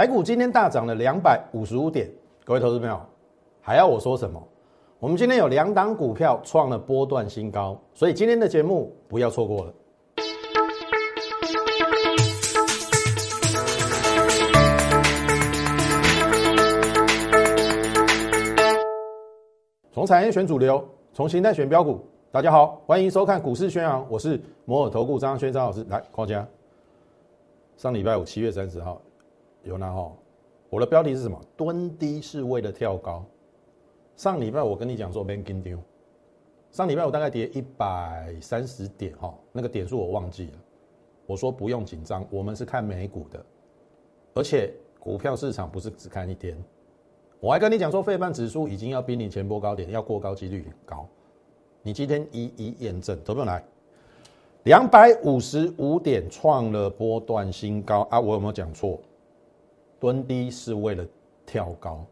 台股今天大涨了两百五十五点，各位投资朋友，还要我说什么？我们今天有两档股票创了波段新高，所以今天的节目不要错过了。从产业选主流，从形态选标股。大家好，欢迎收看股市宣扬，我是摩尔投顾张轩张老师。来，框家，上礼拜五七月三十号。有拿哈，我的标题是什么？蹲低是为了跳高。上礼拜我跟你讲说没跟丢，上礼拜我大概跌一百三十点哈，那个点数我忘记了。我说不用紧张，我们是看美股的，而且股票市场不是只看一天。我还跟你讲说，费半指数已经要濒临前波高点，要过高几率很高。你今天一一验证，都不来。两百五十五点创了波段新高啊！我有没有讲错？蹲低是为了跳高，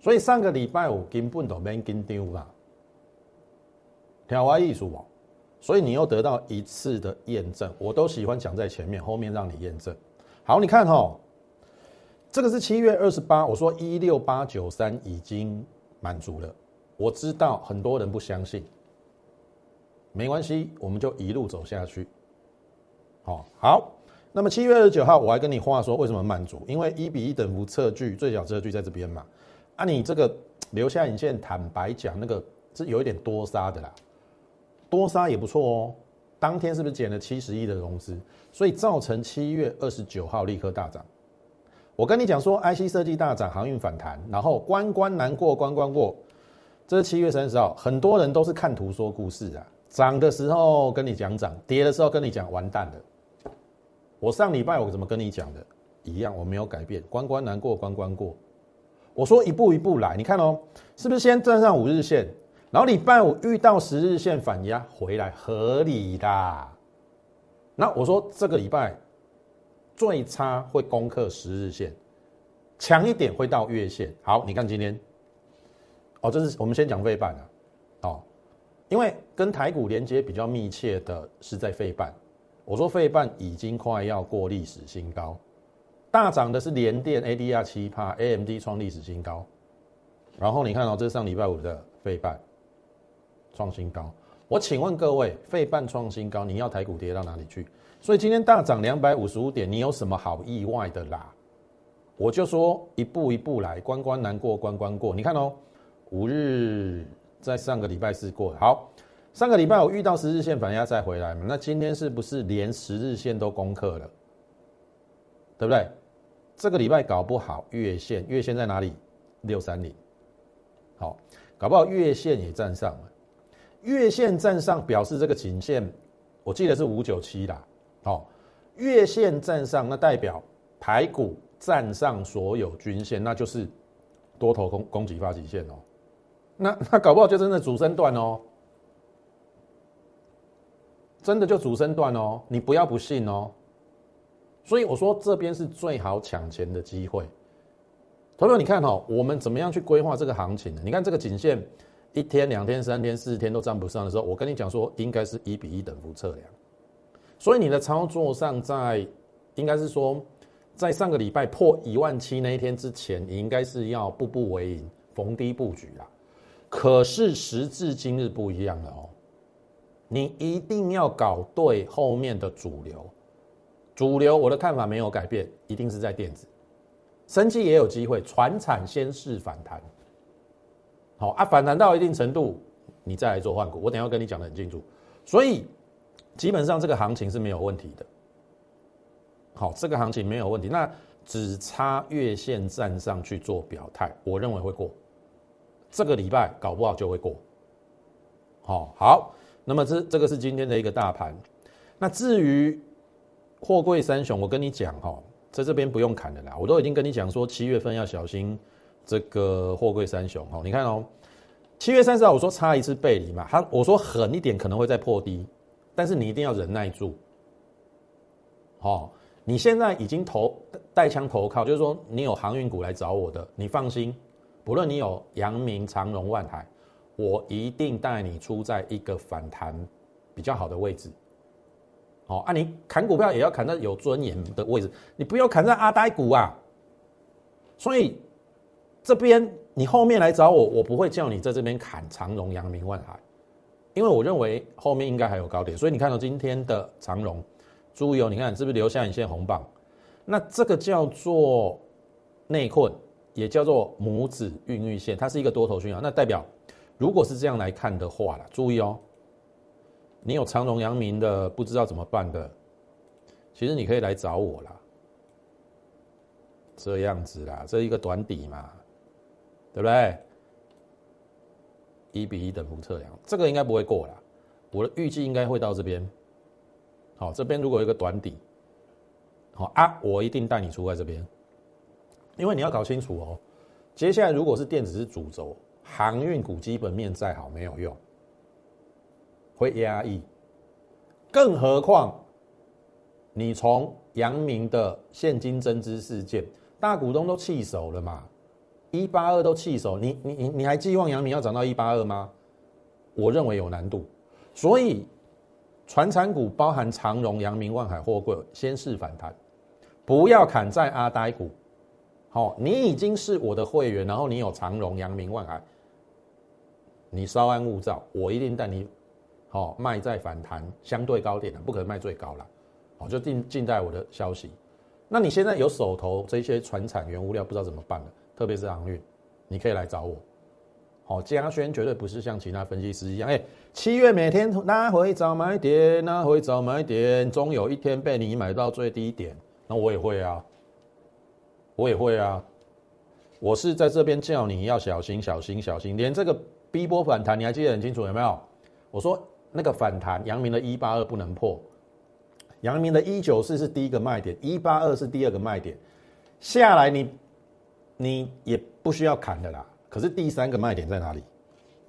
所以上个礼拜五根本都没跟丢啦，跳蛙艺术哦，所以你又得到一次的验证。我都喜欢讲在前面，后面让你验证。好，你看哈，这个是七月二十八，我说一六八九三已经满足了。我知道很多人不相信，没关系，我们就一路走下去。好，好。那么七月二十九号，我还跟你话说为什么满足？因为一比一等幅测距，最小测距在这边嘛。啊，你这个留下影线，坦白讲，那个是有一点多杀的啦，多杀也不错哦。当天是不是减了七十亿的融资？所以造成七月二十九号立刻大涨。我跟你讲说，IC 设计大涨，航运反弹，然后关关难过关关过。这是七月三十号，很多人都是看图说故事啊。涨的时候跟你讲涨，跌的时候跟你讲完蛋了。我上礼拜我怎么跟你讲的？一样，我没有改变。关关难过关关过。我说一步一步来，你看哦，是不是先站上五日线，然后礼拜五遇到十日线反压回来，合理的。那我说这个礼拜最差会攻克十日线，强一点会到月线。好，你看今天，哦，这是我们先讲费半啊，哦，因为跟台股连接比较密切的是在费半。我说费半已经快要过历史新高，大涨的是联电 ADR 七帕，AMD 创历史新高。然后你看哦这是上礼拜五的费半创新高。我请问各位，费半创新高，你要台股跌到哪里去？所以今天大涨两百五十五点，你有什么好意外的啦？我就说一步一步来，关关难过关关过。你看哦，五日在上个礼拜四过好。上个礼拜我遇到十日线反压再回来嘛，那今天是不是连十日线都攻克了？对不对？这个礼拜搞不好月线，月线在哪里？六三零，好，搞不好月线也站上了。月线站上表示这个颈线，我记得是五九七啦。好，月线站上，那代表排骨站上所有均线，那就是多头攻攻击发起线哦。那那搞不好就真的主升段哦。真的就主升段哦，你不要不信哦。所以我说这边是最好抢钱的机会。朋友，你看哈，我们怎么样去规划这个行情呢？你看这个颈线，一天、两天、三天、四天都站不上的时候，我跟你讲说，应该是一比一等幅测量。所以你的操作上，在应该是说，在上个礼拜破一万七那一天之前，你应该是要步步为营，逢低布局啦。可是时至今日不一样了哦。你一定要搞对后面的主流，主流我的看法没有改变，一定是在电子，升气也有机会，船产先试反弹，好啊，反弹到一定程度，你再来做换股，我等下跟你讲的很清楚，所以基本上这个行情是没有问题的，好，这个行情没有问题，那只差月线站上去做表态，我认为会过，这个礼拜搞不好就会过，好，好。那么这这个是今天的一个大盘，那至于货柜三雄，我跟你讲哈，在这边不用砍的啦，我都已经跟你讲说七月份要小心这个货柜三雄哈。你看哦，七月三十号我说差一次背离嘛，他我说狠一点可能会再破低，但是你一定要忍耐住。好，你现在已经投带枪投靠，就是说你有航运股来找我的，你放心，不论你有阳明、长荣、万海。我一定带你出在一个反弹比较好的位置，好啊！你砍股票也要砍在有尊严的位置，你不要砍在阿呆股啊！所以这边你后面来找我，我不会叫你在这边砍长荣、阳明、万海，因为我认为后面应该还有高点。所以你看到今天的长荣、猪油，你看是不是留下一线红棒？那这个叫做内困，也叫做拇指孕育线，它是一个多头讯号。那代表如果是这样来看的话了，注意哦，你有长荣、阳明的不知道怎么办的，其实你可以来找我啦。这样子啦，这一个短底嘛，对不对？一比一等幅测量，这个应该不会过啦。我的预计应该会到这边。好，这边如果有一个短底，好啊，我一定带你出在这边，因为你要搞清楚哦。接下来如果是电子是主轴，航运股基本面再好没有用，会压抑。更何况你从阳明的现金增资事件。大股东都弃手了嘛？一八二都弃手，你你你你还寄望阳明要涨到一八二吗？我认为有难度，所以船产股包含长荣、阳明、万海、货柜，先试反弹，不要砍在阿呆股。好，你已经是我的会员，然后你有长荣、阳明、万海，你稍安勿躁，我一定带你好卖在反弹相对高点的，不可能卖最高了。好，就静静待我的消息。那你现在有手头这些船产原物料，不知道怎么办了，特别是航运，你可以来找我。好，嘉轩绝对不是像其他分析师一样，哎，七月每天拿回找买点，拿回找买点，终有一天被你买到最低点。那我也会啊，我也会啊，我是在这边叫你要小心，小心，小心。连这个 B 波反弹，你还记得很清楚有没有？我说那个反弹，阳明的一八二不能破。阳明的一九四是第一个卖点，一八二是第二个卖点，下来你你也不需要砍的啦。可是第三个卖点在哪里？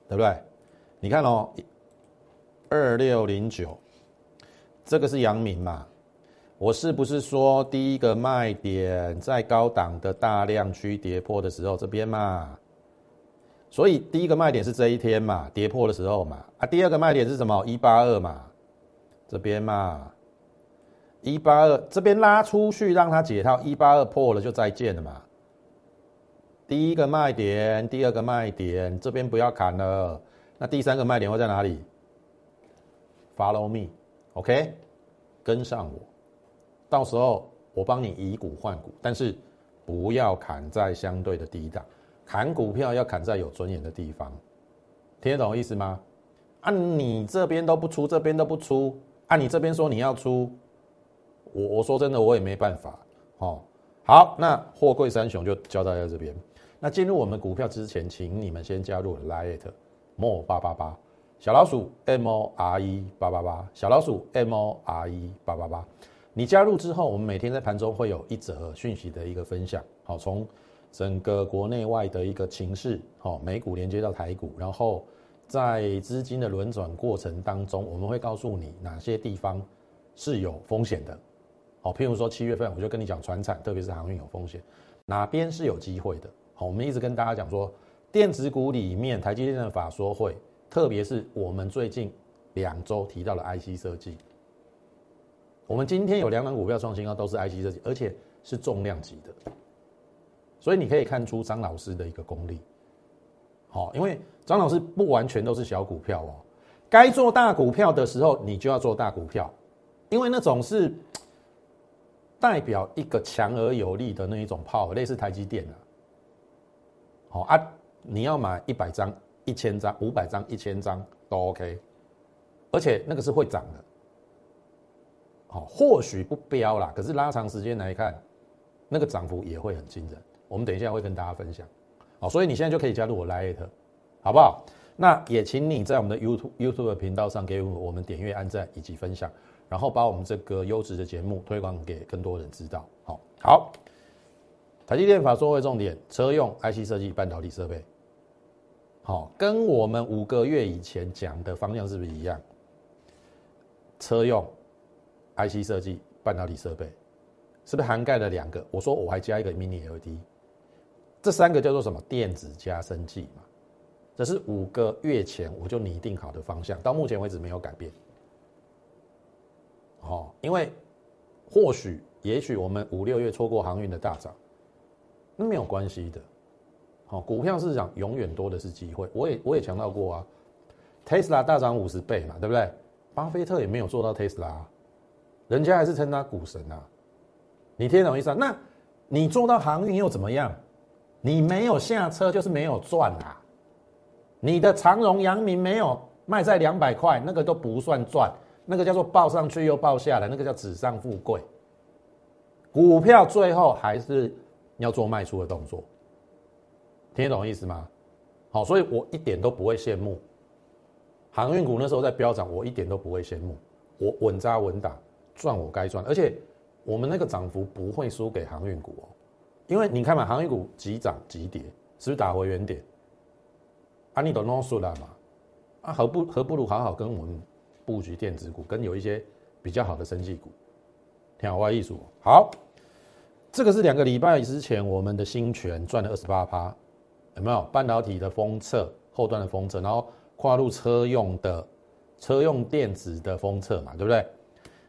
对不对？你看哦，二六零九，这个是阳明嘛？我是不是说第一个卖点在高档的大量区跌破的时候这边嘛？所以第一个卖点是这一天嘛，跌破的时候嘛。啊，第二个卖点是什么？一八二嘛，这边嘛。一八二这边拉出去，让它解套。一八二破了就再见了嘛。第一个卖点，第二个卖点，这边不要砍了。那第三个卖点会在哪里？Follow me，OK，跟上我。到时候我帮你以股换股，但是不要砍在相对的低档。砍股票要砍在有尊严的地方。听得懂意思吗？啊，你这边都不出，这边都不出。啊，你这边说你要出。我我说真的，我也没办法。哦，好，那货柜三雄就交代在这边。那进入我们股票之前，请你们先加入 Lite More 八八八小老鼠 M O R E 八八八小老鼠 M O R E 八八八。你加入之后，我们每天在盘中会有一则讯息的一个分享。好，从整个国内外的一个情势，好，美股连接到台股，然后在资金的轮转过程当中，我们会告诉你哪些地方是有风险的。好，譬如说七月份，我就跟你讲，船产特别是航运有风险，哪边是有机会的？好，我们一直跟大家讲说，电子股里面，台积电的法说会，特别是我们最近两周提到的 IC 设计，我们今天有两档股票创新高，都是 IC 设计，而且是重量级的，所以你可以看出张老师的一个功力。好，因为张老师不完全都是小股票哦，该做大股票的时候，你就要做大股票，因为那种是。代表一个强而有力的那一种炮，类似台积电的，好啊，你要买一百张、一千张、五百张、一千张都 OK，而且那个是会涨的，好，或许不标啦，可是拉长时间来看，那个涨幅也会很惊人。我们等一下会跟大家分享，好，所以你现在就可以加入我 Lite，好不好？那也请你在我们的 YouTube YouTube 频道上给我们点阅、按赞以及分享。然后把我们这个优质的节目推广给更多人知道。好，好，台积电法说会重点，车用 IC 设计半导体设备。好，跟我们五个月以前讲的方向是不是一样？车用 IC 设计半导体设备，是不是涵盖了两个？我说我还加一个 Mini LED，这三个叫做什么？电子加生技嘛。这是五个月前我就拟定好的方向，到目前为止没有改变。哦，因为或许、也许我们五六月错过航运的大涨，那没有关系的。好，股票市场永远多的是机会。我也我也强调过啊，Tesla 大涨五十倍嘛，对不对？巴菲特也没有做到 Tesla，人家还是称他股神啊。你听懂意思啊？那你做到航运又怎么样？你没有下车就是没有赚啊。你的长荣、阳明没有卖在两百块，那个都不算赚，那个叫做报上去又报下来，那个叫纸上富贵。股票最后还是要做卖出的动作。听得懂意思吗？好，所以我一点都不会羡慕航运股那时候在飙涨，我一点都不会羡慕。我稳扎稳打赚我该赚，而且我们那个涨幅不会输给航运股哦，因为你看嘛，航运股急涨急跌，是不是打回原点？啊，你都弄输了嘛？啊，何不何不如好好跟我们布局电子股，跟有一些比较好的生技股，听好话艺术。好，这个是两个礼拜之前我们的新权赚了二十八趴。有没有半导体的封测后端的封测，然后跨入车用的车用电子的封测嘛，对不对？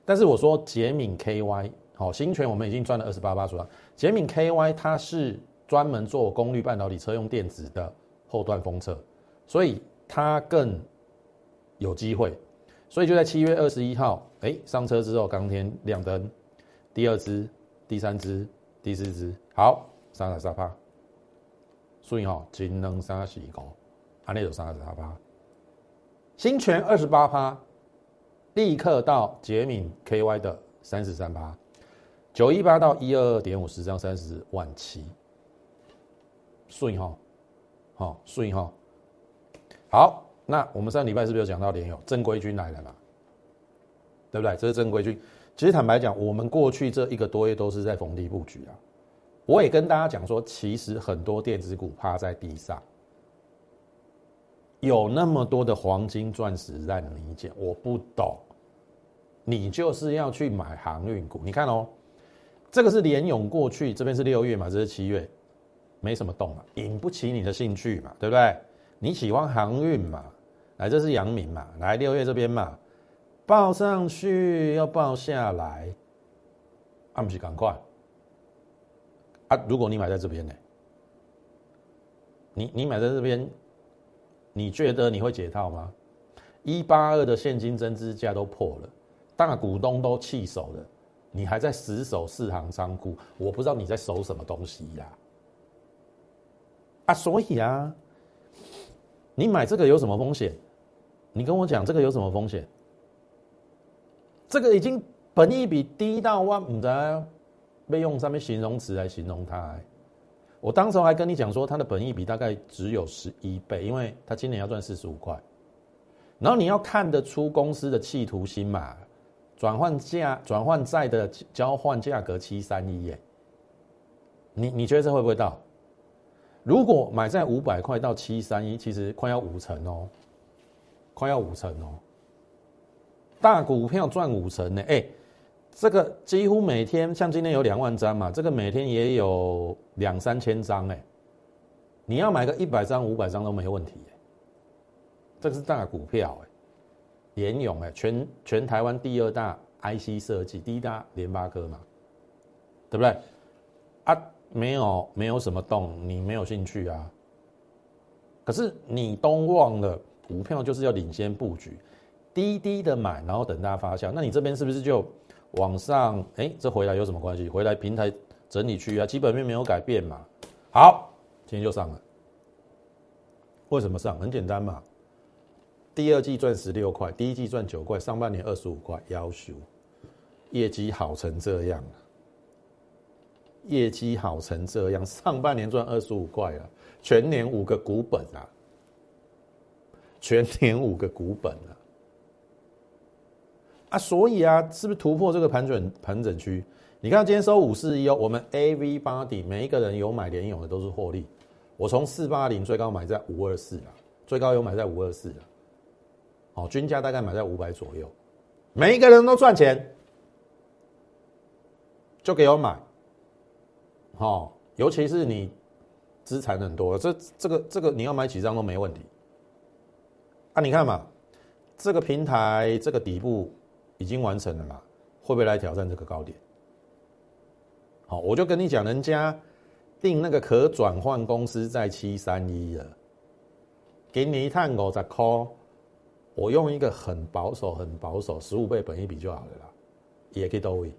但是我说捷敏 KY 好，新权我们已经赚了二十八八出来。捷敏 KY 它是专门做功率半导体车用电子的后段封测，所以它更有机会。所以就在七月二十一号，哎，上车之后当天亮灯，第二支、第三支、第四支，好，上了沙发。所以哈，金能三十一高，安内有三十八趴，新泉二十八趴，立刻到捷敏 KY 的三十三趴，九一八到一二二点五十张三十万七，顺哈，好顺哈，好，那我们上礼拜是不是有讲到联友正规军来了嘛？对不对？这是正规军。其实坦白讲，我们过去这一个多月都是在逢低布局啊。我也跟大家讲说，其实很多电子股趴在地上，有那么多的黄金钻石让你捡，我不懂。你就是要去买航运股，你看哦，这个是联勇过去这边是六月嘛，这是七月，没什么动嘛，引不起你的兴趣嘛，对不对？你喜欢航运嘛？来，这是阳明嘛？来，六月这边嘛，报上去要报下来，按不起赶快。啊，如果你买在这边呢？你你买在这边，你觉得你会解套吗？一八二的现金增资价都破了，大股东都弃守了，你还在死守四行仓库，我不知道你在守什么东西呀？啊，所以啊，你买这个有什么风险？你跟我讲这个有什么风险？这个已经本益比低到我唔知。被用上面形容词来形容它，我当时还跟你讲说，它的本益比大概只有十一倍，因为它今年要赚四十五块。然后你要看得出公司的企图心嘛，转换价、转换债的交换价格七三一耶，你你觉得这会不会到？如果买在五百块到七三一，其实快要五成哦，快要五成哦，大股票赚五成呢，哎。这个几乎每天，像今天有两万张嘛，这个每天也有两三千张哎，你要买个一百张、五百张都没问题，这个是大股票哎，联勇哎，全全台湾第二大 IC 设计，第一大联发科嘛，对不对？啊，没有没有什么动，你没有兴趣啊。可是你都忘了，股票就是要领先布局，低低的买，然后等它发酵。那你这边是不是就？往上，哎，这回来有什么关系？回来平台整理区啊，基本面没有改变嘛。好，今天就上了。为什么上？很简单嘛。第二季赚十六块，第一季赚九块，上半年二十五块，要求业绩好成这样业绩好成这样，上半年赚二十五块啊，全年五个股本啊，全年五个股本啊。啊，所以啊，是不是突破这个盘整盘整区？你看今天收五四一哦，我们 A V 八底每一个人有买联勇的都是获利。我从四八零最高买在五二四了，最高有买在五二四了。好，均价大概买在五百左右，每一个人都赚钱，就给我买。好，尤其是你资产很多，这这个这个你要买几张都没问题。啊，你看嘛，这个平台这个底部。已经完成了嘛？会不会来挑战这个高点？好，我就跟你讲，人家定那个可转换公司在七三一了，给你一探五十块，我用一个很保守、很保守十五倍本一比就好了啦，也可以到位，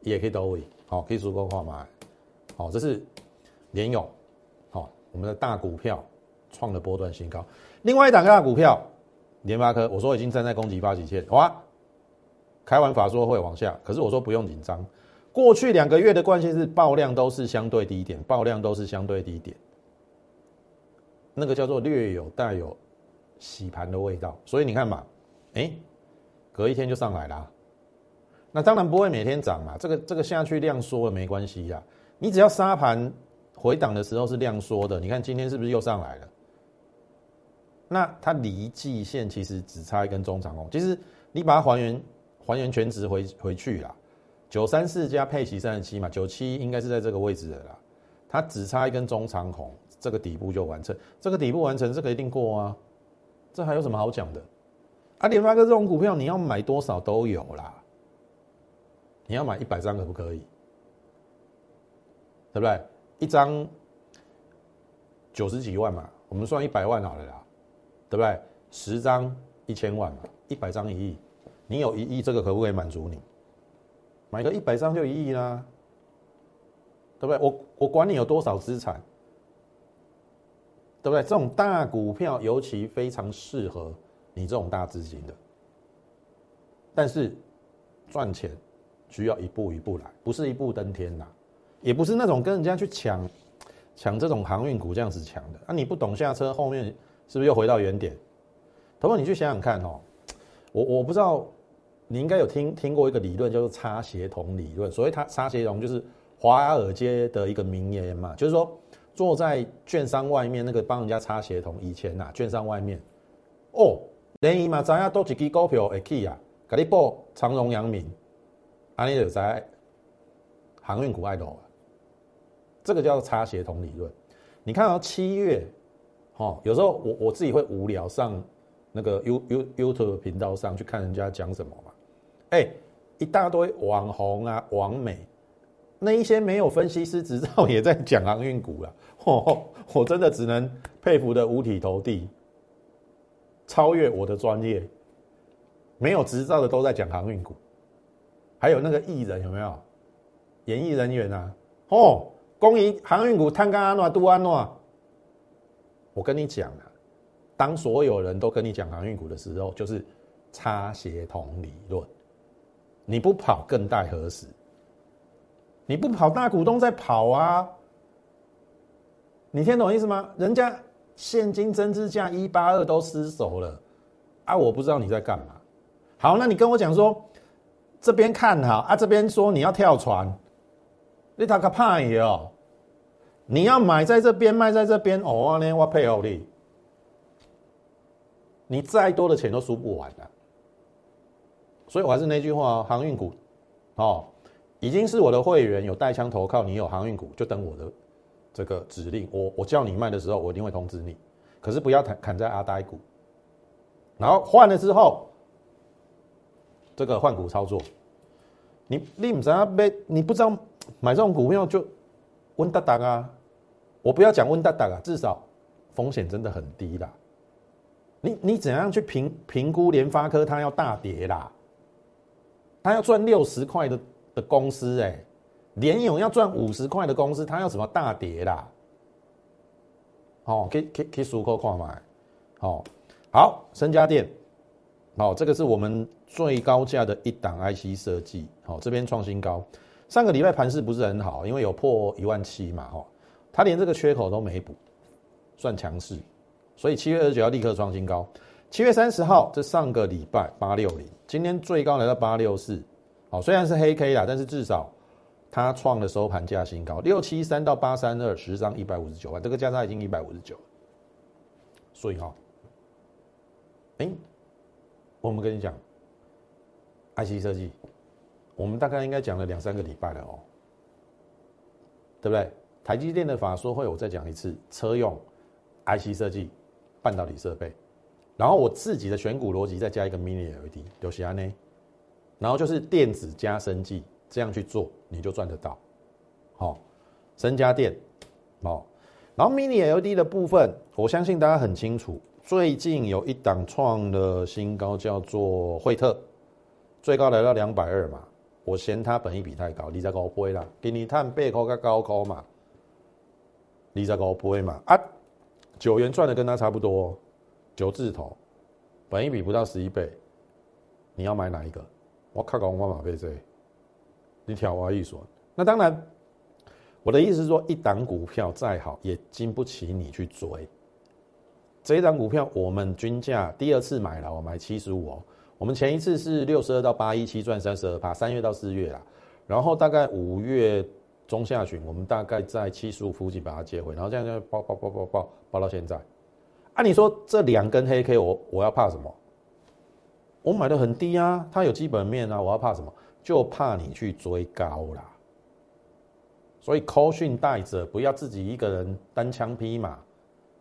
也可以到位，好，可以足够化买，好，这是联勇，好，我们的大股票创了波段新高，另外一档大股票联发科，我说已经站在攻击发起线，哇，开完法说会往下，可是我说不用紧张。过去两个月的关系是爆量都是相对低点，爆量都是相对低点，那个叫做略有带有洗盘的味道。所以你看嘛，哎，隔一天就上来了。那当然不会每天涨嘛，这个这个下去量缩了没关系呀。你只要沙盘回档的时候是量缩的，你看今天是不是又上来了？那它离季线其实只差一根中长红，其实你把它还原还原全值回回去啦。九三四加配息三十七嘛，九七应该是在这个位置的啦。它只差一根中长红，这个底部就完成。这个底部完成，这个一定过啊。这还有什么好讲的？啊，联发科这种股票，你要买多少都有啦。你要买一百张可不可以？对不对？一张九十几万嘛，我们算一百万好了啦，对不对？十张一千万嘛，一百张一亿，你有一亿，这个可不可以满足你？买个一百张就一亿啦，对不对？我我管你有多少资产，对不对？这种大股票尤其非常适合你这种大资金的，但是赚钱需要一步一步来，不是一步登天呐，也不是那种跟人家去抢抢这种航运股这样子抢的啊！你不懂下车，后面是不是又回到原点？头发你去想想看哦，我我不知道。你应该有听听过一个理论，叫做差协同理论。所谓它差协同，就是华尔街的一个名言嘛，就是说坐在券商外面那个帮人家差协同。以前呐，券商外面哦，连伊嘛知影多一支股票会起啊，给你报长荣、阳明，安尼就在航运股爱多啊。这个叫差协同理论。你看到七月，哦，有时候我我自己会无聊上那个 You You YouTube 频道上去看人家讲什么嘛。哎，一大堆网红啊，网美，那一些没有分析师执照也在讲航运股了，我 我真的只能佩服的五体投地，超越我的专业。没有执照的都在讲航运股，还有那个艺人有没有？演艺人员啊，哦，公益航运股探干安诺杜安诺，我跟你讲啊，当所有人都跟你讲航运股的时候，就是差协同理论。你不跑更待何时？你不跑，大股东在跑啊！你听懂意思吗？人家现金增资价一八二都失手了啊！我不知道你在干嘛。好，那你跟我讲说，这边看好啊，这边说你要跳船，你他个怕也哦！你要买在这边，卖在这边，哦，呢我配合你，你再多的钱都输不完的。所以我还是那句话航运股，哦，已经是我的会员有带枪投靠，你有航运股就等我的这个指令，我我叫你卖的时候，我一定会通知你。可是不要砍砍在阿呆股，然后换了之后，这个换股操作，你你不知道买，你不知道买这种股票就温哒哒啊！我不要讲温哒哒啊，至少风险真的很低啦。你你怎样去评评估联发科它要大跌啦？它要赚六十块的的公司，哎，联勇要赚五十块的公司，他要什么大跌啦？哦，可以可以可以数口看嘛？好，好，深家电，好，这个是我们最高价的一档 IC 设计，好，这边创新高。上个礼拜盘势不是很好，因为有破一万七嘛，哈，它连这个缺口都没补，算强势，所以七月二十九号立刻创新高。七月三十号，这上个礼拜八六零，今天最高来到八六四，好，虽然是黑 K 啦，但是至少它创了收盘价新高，六七三到八三二，十张一百五十九万，这个价差已经一百五十九，所以哈，哎，我们跟你讲，IC 设计，我们大概应该讲了两三个礼拜了哦，对不对？台积电的法说会，我再讲一次，车用 IC 设计，半导体设备。然后我自己的选股逻辑再加一个 mini LED，有其他呢？然后就是电子加生技这样去做，你就赚得到。好，深家电哦，然后 Mini LED 的部分，我相信大家很清楚，最近有一档创了新高，叫做惠特，最高来到两百二嘛。我嫌它本益比太高，你再高倍啦，给你探背高个高高嘛，你再高倍嘛啊，九元赚的跟它差不多，九字头，本益比不到十一倍，你要买哪一个？我靠，高我马倍这，你挑我一说。那当然，我的意思是说，一档股票再好，也经不起你去追。这一档股票，我们均价第二次买了，我买七十五哦。我们前一次是六十二到八一七赚三十二趴，三月到四月啦，然后大概五月中下旬，我们大概在七十五附近把它接回，然后这样就爆爆爆爆爆爆到现在。按你说这两根黑 K，我我要怕什么？我买的很低啊，它有基本面啊，我要怕什么？就怕你去追高啦。所以扣训带着，不要自己一个人单枪匹马、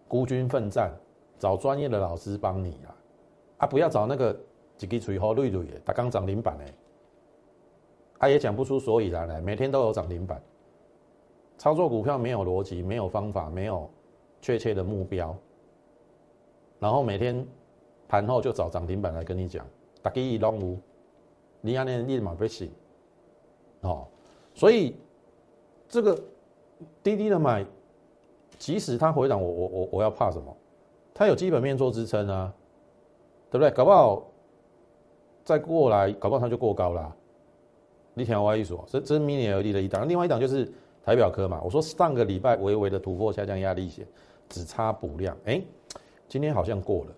孤军奋战，找专业的老师帮你啊！啊，不要找那个。几个吹好累累的，他刚涨停板呢，他也讲不出所以然来，每天都有涨停板。操作股票没有逻辑，没有方法，没有确切的目标，然后每天盘后就找涨停板来跟你讲，大家一拢无，你安尼立马被醒，哦，所以这个滴滴的买，即使它回档，我我我我要怕什么？它有基本面做支撑啊，对不对？搞不好。再过来，搞不好它就过高了。你听我意思，这这是 mini LED 的一档，另外一档就是台表科嘛。我说上个礼拜微微的突破下降压力线，只差补量，哎，今天好像过了，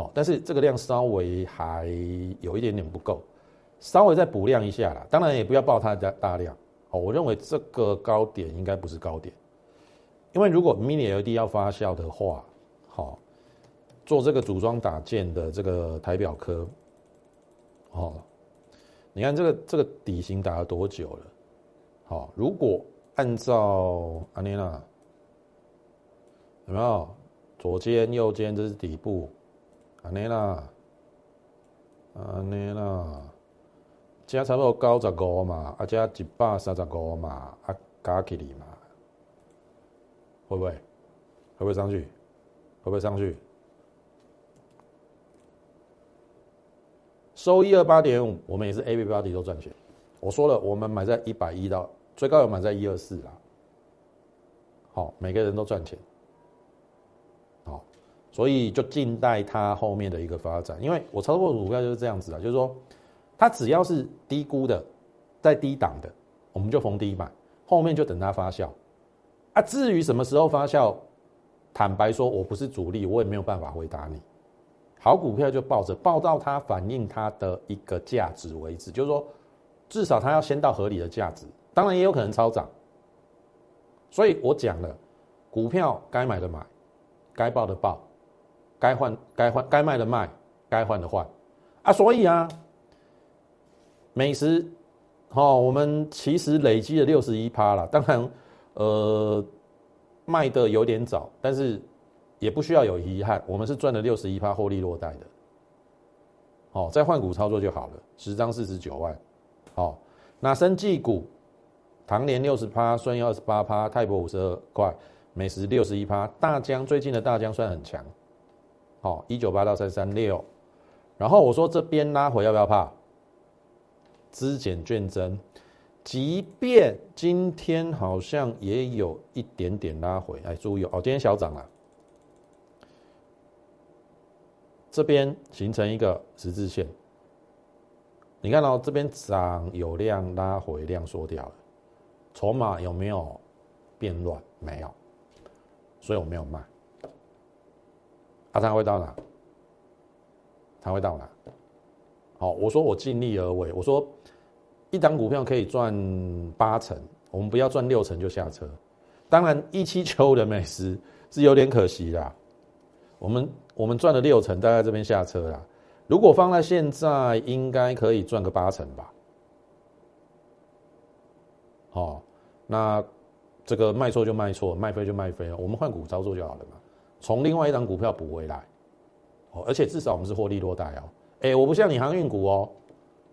好，但是这个量稍微还有一点点不够，稍微再补量一下啦。当然也不要爆它的大量，哦，我认为这个高点应该不是高点，因为如果 mini LED 要发酵的话，好，做这个组装打件的这个台表科。哦，你看这个这个底型打了多久了？好，如果按照安妮娜有没有左肩右肩这是底部，安尼啦，安尼啦，加差不多九十五嘛，啊加一百三十五嘛，啊加起里嘛，会不会？会不会上去？会不会上去？收一二八点五，我们也是 A、B 标的都赚钱。我说了，我们买在一百一到最高有买在一二四啦。好，每个人都赚钱。所以就静待它后面的一个发展。因为我操作股票就是这样子啊，就是说，它只要是低估的，在低档的，我们就逢低买，后面就等它发酵。啊，至于什么时候发酵，坦白说，我不是主力，我也没有办法回答你。好股票就抱着，抱到它反映它的一个价值为止，就是说，至少它要先到合理的价值，当然也有可能超涨。所以我讲了，股票该买的买，该报的报，该换该换该卖的卖，该换的换啊。所以啊，美食，哦，我们其实累积了六十一趴了，当然，呃，卖的有点早，但是。也不需要有遗憾，我们是赚了六十一趴获利落袋的，好，再换股操作就好了，十张四十九万，好，那生技股，唐联六十趴，顺义二十八趴，泰博五十二块，美食六十一趴，大江最近的大江算很强，好，一九八到三三六，然后我说这边拉回要不要怕？资减券增，即便今天好像也有一点点拉回，哎，注意哦，今天小涨了。这边形成一个十字线，你看到这边涨有量拉回量缩掉了，筹码有没有变乱？没有，所以我没有卖。啊，它会到哪？它会到哪？好，我说我尽力而为。我说一档股票可以赚八成，我们不要赚六成就下车。当然，一七九五的美食是有点可惜啦。我们我们赚了六成，大概这边下车啦。如果放在现在，应该可以赚个八成吧。好，那这个卖错就卖错，卖飞就卖飞了。我们换股操作就好了嘛，从另外一档股票补回来。哦，而且至少我们是获利落袋哦。哎，我不像你航运股哦。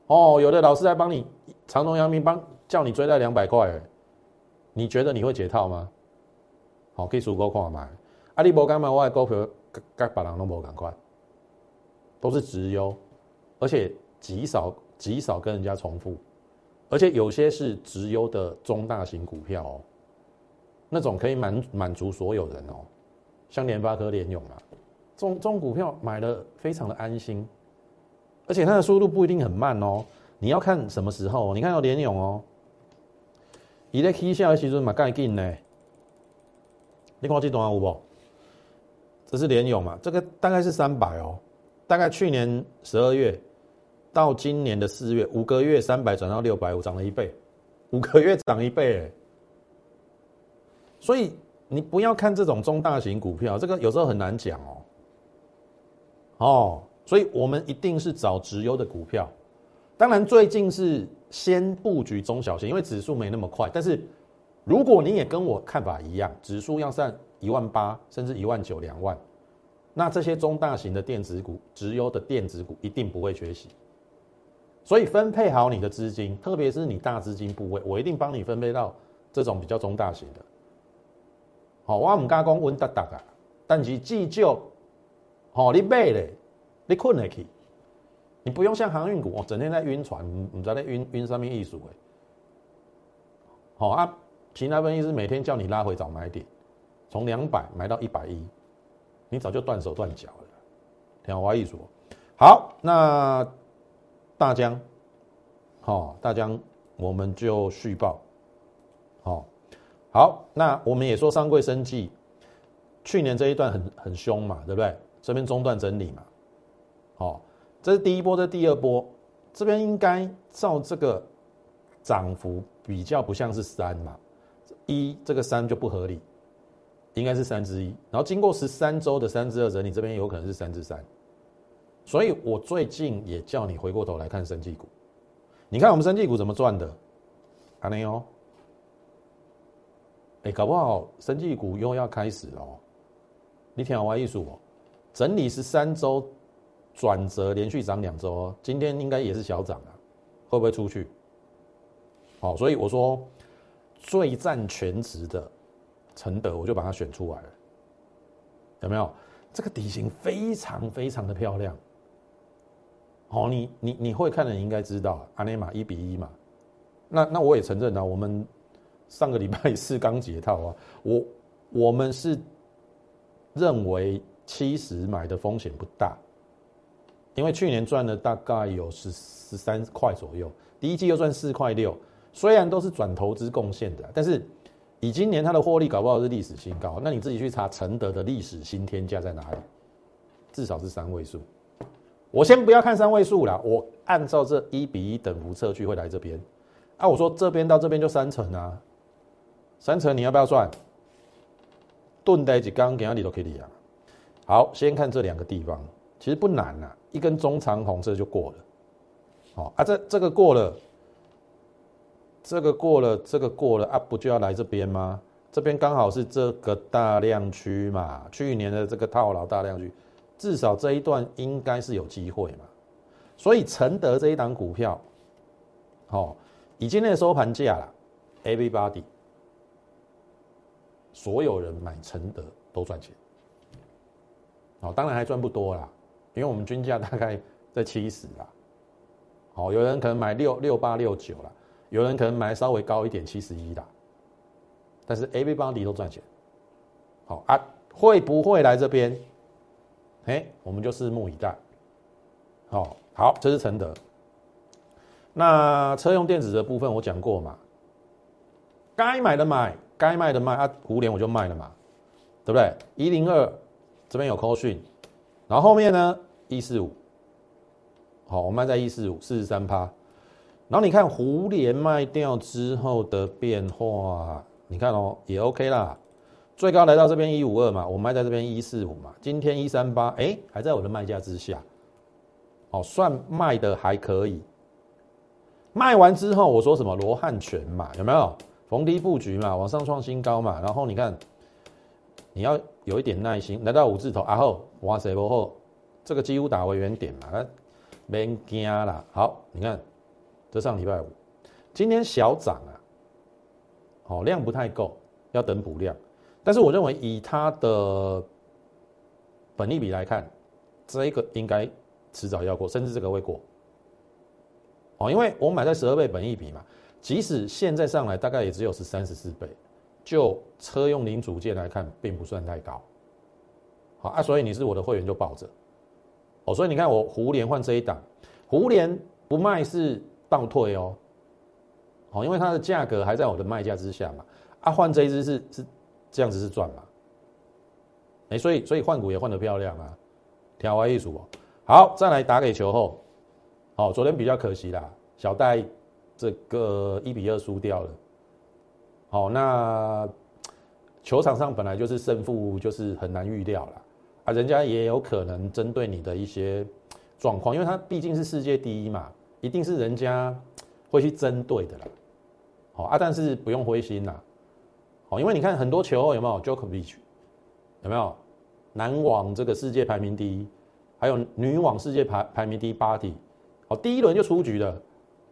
哦，有的老师在帮你长隆、阳明帮叫你追在两百块，你觉得你会解套吗？好，可以数够看买。啊，你无敢买，我的股票跟别人都无赶快，都是直优，而且极少极少跟人家重复，而且有些是直优的中大型股票哦，那种可以满满足所有人哦，像联发科、联咏啊，这种这种股票买的非常的安心，而且它的速度不一定很慢哦，你要看什么时候，你看到联咏哦，伊在起下的时阵嘛介紧呢，你看这段有无？这是联勇嘛？这个大概是三百哦，大概去年十二月到今年的四月，五个月三百转到六百五，涨了一倍，五个月涨一倍，所以你不要看这种中大型股票，这个有时候很难讲哦。哦，所以我们一定是找直优的股票，当然最近是先布局中小型，因为指数没那么快。但是如果你也跟我看法一样，指数要上。一万八甚至一万九两万，那这些中大型的电子股、直优的电子股一定不会缺席。所以分配好你的资金，特别是你大资金部位，我一定帮你分配到这种比较中大型的。好，我唔敢讲稳达达啊，但是至少，好你买咧，你困得去，你不用像航运股哦，整天在晕船，唔知在晕晕上面艺术诶。好啊，其他分析师每天叫你拉回找买点。从两百买到一百一，你早就断手断脚了。听我意思，好，那大江，好，大江，我们就续报，好，好，那我们也说三贵生计，去年这一段很很凶嘛，对不对？这边中断整理嘛，好，这是第一波，这第二波，这边应该照这个涨幅比较不像是三嘛，一这个三就不合理。应该是三之一，然后经过十三周的三之二整理，这边有可能是三之三，所以我最近也叫你回过头来看生技股，你看我们生技股怎么赚的，阿内哦，哎，搞不好生技股又要开始了，你听我意思哦，整理十三周转折连续涨两周，今天应该也是小涨啊，会不会出去？好，所以我说最占全值的。承德，我就把它选出来了，有没有？这个底型非常非常的漂亮。好，你你你会看的，你应该知道，阿内玛一比一嘛。那那我也承认啊，我们上个礼拜四刚解套啊，我我们是认为七十买的风险不大，因为去年赚了大概有十十三块左右，第一季又赚四块六，虽然都是转投资贡献的，但是。以今年它的获利搞不好是历史新高，那你自己去查承德的历史新天价在哪里？至少是三位数。我先不要看三位数了，我按照这一比一等幅测距会来这边。啊，我说这边到这边就三成啊，三成你要不要算？盾带几刚给阿里都可以啊。好，先看这两个地方，其实不难啊，一根中长红这就过了。好啊，这这个过了。这个过了，这个过了啊，不就要来这边吗？这边刚好是这个大量区嘛，去年的这个套牢大量区，至少这一段应该是有机会嘛。所以承德这一档股票，好，以今天的收盘价啦，everybody，所有人买承德都赚钱。好，当然还赚不多啦，因为我们均价大概在七十啦。好，有人可能买六六八六九啦。有人可能买稍微高一点，七十一的，但是 A、B 帮底都赚钱。好啊，会不会来这边？哎，我们就拭目以待。好，好，这是承德。那车用电子的部分我讲过嘛，该买的买，该卖的卖啊，五联我就卖了嘛，对不对？一零二这边有扣讯，然后后面呢一四五，好，我卖在一四五，四十三趴。然后你看胡联卖掉之后的变化，你看哦，也 OK 啦，最高来到这边一五二嘛，我卖在这边一四五嘛，今天一三八，哎，还在我的卖价之下，哦，算卖的还可以。卖完之后我说什么罗汉拳嘛，有没有逢低布局嘛，往上创新高嘛，然后你看，你要有一点耐心，来到五字头，然后哇塞，然后这个几乎打回原点嘛，别惊啦，好，你看。这上礼拜五，今天小涨啊，好量不太够，要等补量。但是我认为以它的本利比来看，这一个应该迟早要过，甚至这个会过。哦，因为我买在十二倍本益比嘛，即使现在上来大概也只有十三十四倍，就车用零组件来看，并不算太高。好啊，所以你是我的会员就抱着。哦，所以你看我胡连换这一档，胡连不卖是倒退哦。好，因为它的价格还在我的卖价之下嘛。啊，换这一只是是这样子是赚嘛？哎，所以所以换股也换得漂亮啊，调歪艺术哦。好，再来打给球后。好，昨天比较可惜啦，小戴这个一比二输掉了。好，那球场上本来就是胜负就是很难预料了啊，人家也有可能针对你的一些状况，因为他毕竟是世界第一嘛，一定是人家会去针对的啦。好啊，但是不用灰心啦。好，因为你看很多球有没有 Jokovic，有没有男网这个世界排名第一，还有女网世界排排名第八题。哦，第一轮就出局了。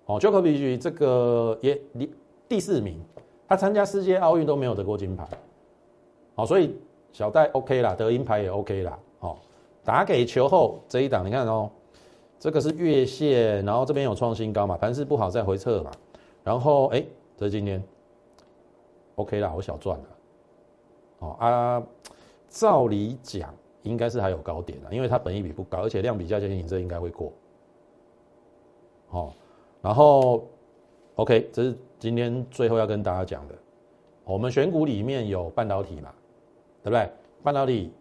哦，Jokovic 这个也第第四名，他参加世界奥运都没有得过金牌。好，所以小戴 OK 啦，得银牌也 OK 啦。好，打给球后这一档，你看哦，这个是月线，然后这边有创新高嘛，盘势不好再回撤嘛。然后哎，这今天 OK 啦，我小赚了。哦啊，照理讲应该是还有高点的，因为它本益比不高，而且量比较接近，这应该会过。哦，然后，OK，这是今天最后要跟大家讲的。我们选股里面有半导体嘛，对不对？半导体，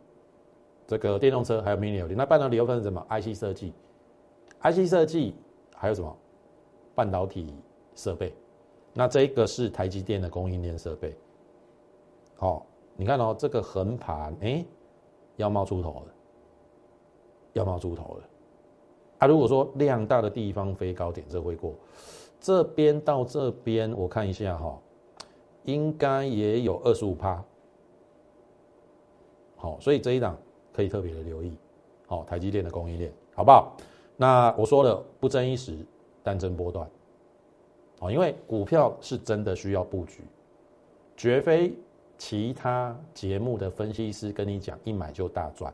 这个电动车还有 Mini 那半导体又分成什么？IC 设计，IC 设计还有什么？半导体设备。那这一个是台积电的供应链设备。好，你看哦，这个横盘，哎，要冒出头了，要冒出头了。啊，如果说量大的地方飞高点，这会过。这边到这边，我看一下哈，应该也有二十五趴。好，所以这一档可以特别的留意。好，台积电的供应链，好不好？那我说了，不争一时，但争波段。好，因为股票是真的需要布局，绝非其他节目的分析师跟你讲一买就大赚，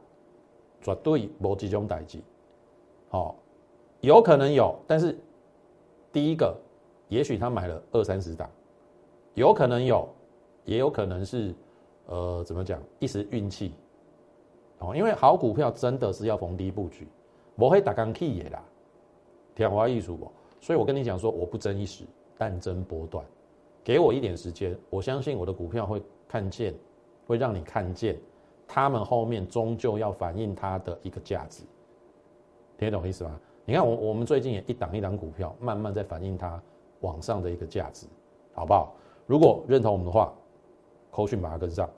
绝对无这种代志。好，有可能有，但是第一个，也许他买了二三十档，有可能有，也有可能是，呃，怎么讲，一时运气，哦，因为好股票真的是要逢低布局，我会打钢 key 也啦，天花艺术不，所以我跟你讲说，我不争一时，但争波段，给我一点时间，我相信我的股票会看见，会让你看见，他们后面终究要反映它的一个价值。听懂意思吗？你看我我们最近也一档一档股票，慢慢在反映它往上的一个价值，好不好？如果认同我们的话，扣讯把它跟上。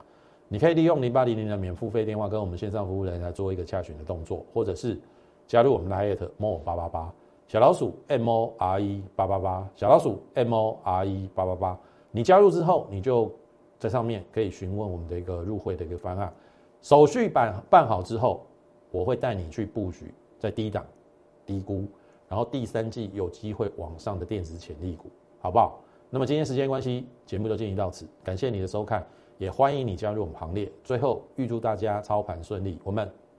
你可以利用零八零零的免付费电话跟我们线上服务人来做一个洽询的动作，或者是加入我们的 i at more 八八八小老鼠 m o r e 八八八小老鼠 m o r e 八八八。你加入之后，你就在上面可以询问我们的一个入会的一个方案，手续办办好之后，我会带你去布局。在低档低估，然后第三季有机会往上的电子潜力股，好不好？那么今天时间关系，节目就进行到此，感谢你的收看，也欢迎你加入我们行列。最后预祝大家操盘顺利，我们